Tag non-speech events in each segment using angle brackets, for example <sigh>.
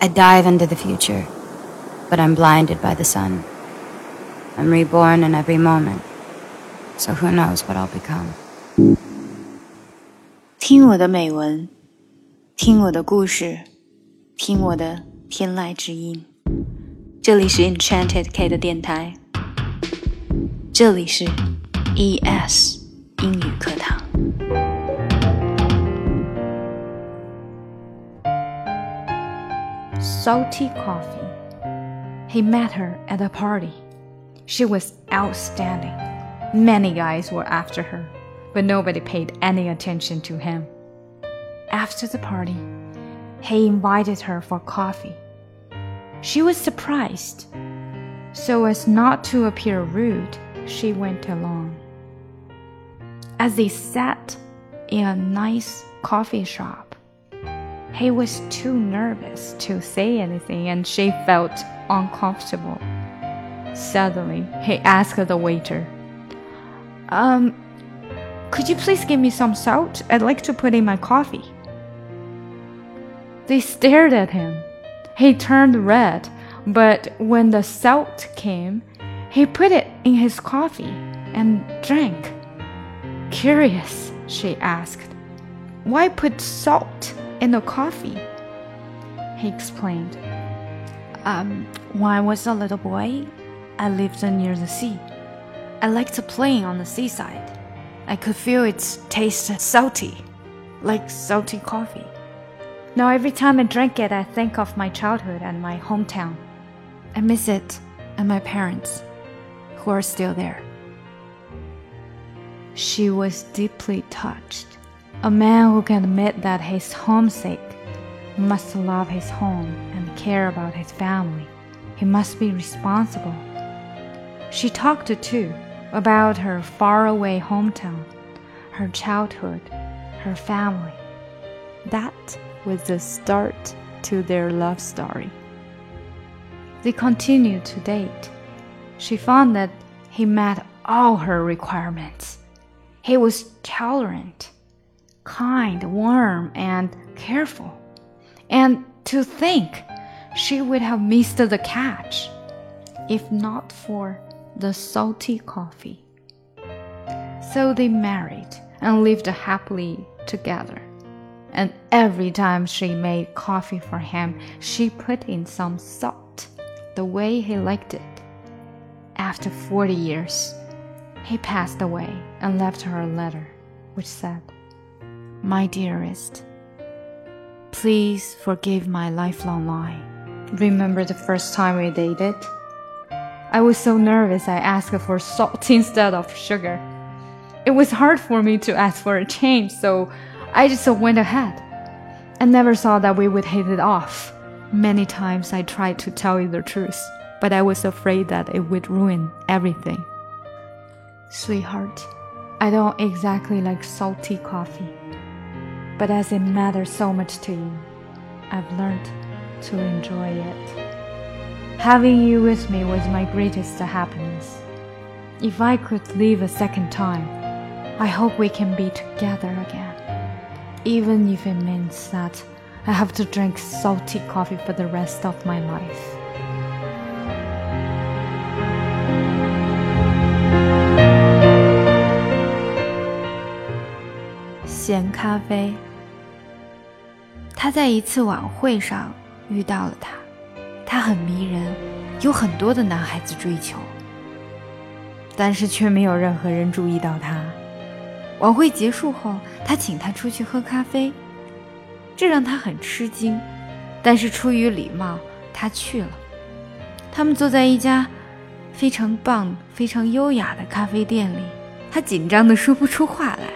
I dive into the future, but I'm blinded by the sun. I'm reborn in every moment, so who knows what I'll become. 听我的美文，听我的故事，听我的天籁之音。这里是 Enchanted K 的电台，这里是 ES 英语课堂。 salty coffee. He met her at a party. She was outstanding. Many guys were after her, but nobody paid any attention to him. After the party, he invited her for coffee. She was surprised. So as not to appear rude, she went along. As they sat in a nice coffee shop, he was too nervous to say anything and she felt uncomfortable. Suddenly, he asked the waiter, Um, could you please give me some salt? I'd like to put in my coffee. They stared at him. He turned red, but when the salt came, he put it in his coffee and drank. Curious, she asked, why put salt in the coffee. He explained. Um, when I was a little boy, I lived near the sea. I liked playing on the seaside. I could feel its taste salty, like salty coffee. Now, every time I drink it, I think of my childhood and my hometown. I miss it and my parents, who are still there. She was deeply touched. A man who can admit that he's homesick must love his home and care about his family. He must be responsible. She talked to too about her faraway hometown, her childhood, her family. That was the start to their love story. They continued to date. She found that he met all her requirements. He was tolerant kind, warm, and careful. And to think she would have missed the catch if not for the salty coffee. So they married and lived happily together. And every time she made coffee for him, she put in some salt, the way he liked it. After 40 years, he passed away and left her a letter which said, my dearest, please forgive my lifelong lie. Remember the first time we dated? I was so nervous I asked for salt <laughs> instead of sugar. It was hard for me to ask for a change, so I just went ahead. I never thought that we would hit it off. Many times I tried to tell you the truth, but I was afraid that it would ruin everything. Sweetheart, I don't exactly like salty coffee. But as it matters so much to you, I've learned to enjoy it. Having you with me was my greatest happiness. If I could live a second time, I hope we can be together again. Even if it means that I have to drink salty coffee for the rest of my life. 他在一次晚会上遇到了她，她很迷人，有很多的男孩子追求，但是却没有任何人注意到她。晚会结束后，他请她出去喝咖啡，这让她很吃惊，但是出于礼貌，她去了。他们坐在一家非常棒、非常优雅的咖啡店里，他紧张的说不出话来。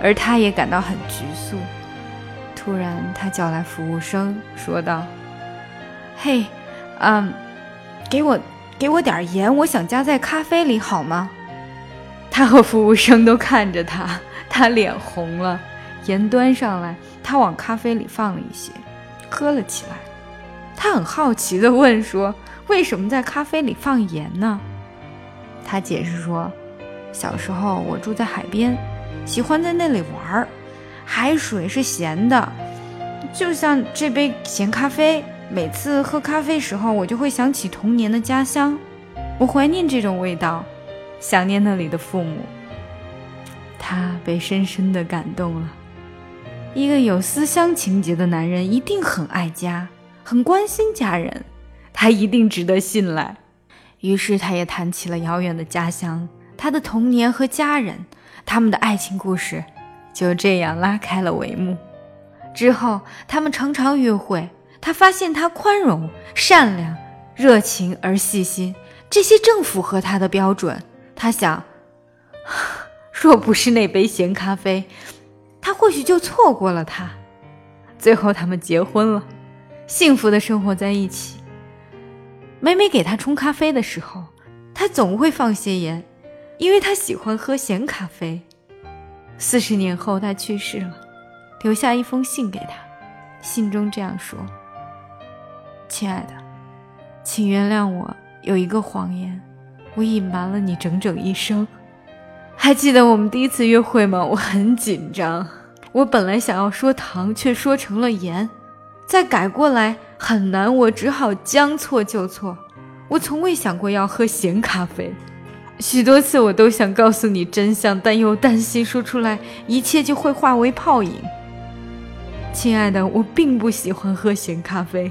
而他也感到很局促。突然，他叫来服务生，说道：“嘿，嗯，给我给我点盐，我想加在咖啡里，好吗？”他和服务生都看着他，他脸红了。盐端上来，他往咖啡里放了一些，喝了起来。他很好奇地问说：“为什么在咖啡里放盐呢？”他解释说：“小时候我住在海边。”喜欢在那里玩儿，海水是咸的，就像这杯咸咖啡，每次喝咖啡时候，我就会想起童年的家乡，我怀念这种味道，想念那里的父母。他被深深的感动了。一个有思乡情节的男人一定很爱家，很关心家人，他一定值得信赖。于是，他也谈起了遥远的家乡，他的童年和家人，他们的爱情故事，就这样拉开了帷幕。之后，他们常常约会。他发现他宽容、善良、热情而细心，这些正符合他的标准。他想，<laughs> 若不是那杯咸咖啡，他或许就错过了他。最后，他们结婚了，幸福的生活在一起。每每给他冲咖啡的时候，他总会放些盐，因为他喜欢喝咸咖啡。四十年后，他去世了，留下一封信给他，信中这样说。亲爱的，请原谅我有一个谎言，我隐瞒了你整整一生。还记得我们第一次约会吗？我很紧张，我本来想要说糖，却说成了盐，再改过来很难，我只好将错就错。我从未想过要喝咸咖啡，许多次我都想告诉你真相，但又担心说出来一切就会化为泡影。亲爱的，我并不喜欢喝咸咖啡。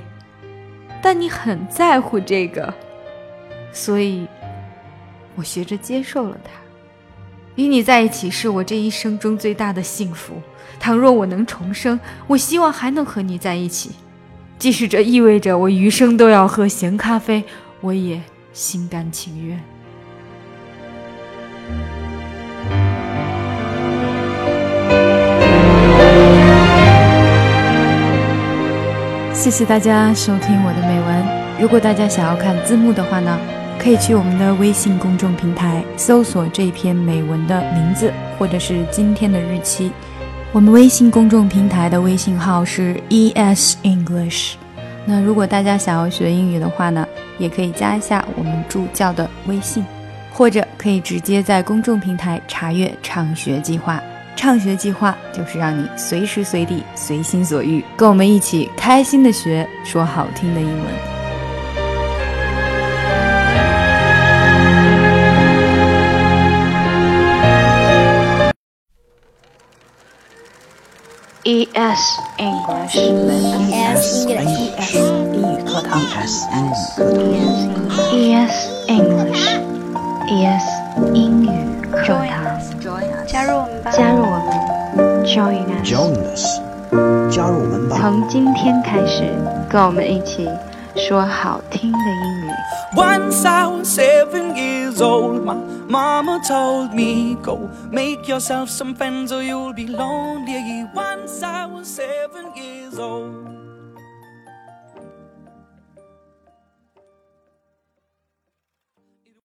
但你很在乎这个，所以，我学着接受了它。与你在一起是我这一生中最大的幸福。倘若我能重生，我希望还能和你在一起，即使这意味着我余生都要喝咸咖啡，我也心甘情愿。谢谢大家收听我的美文。如果大家想要看字幕的话呢，可以去我们的微信公众平台搜索这篇美文的名字或者是今天的日期。我们微信公众平台的微信号是 ES English。那如果大家想要学英语的话呢，也可以加一下我们助教的微信，或者可以直接在公众平台查阅畅学计划。畅学计划就是让你随时随地、随心所欲，跟我们一起开心的学说好听的英文。ES English ES English. 英语课堂 ES English. ES 们，Join us，加入我们吧！从今天开始，跟我们一起说好听的英语。Once I was seven years old, my mama told me, Go make yourself some friends or you'll be lonely. Once I was seven years old.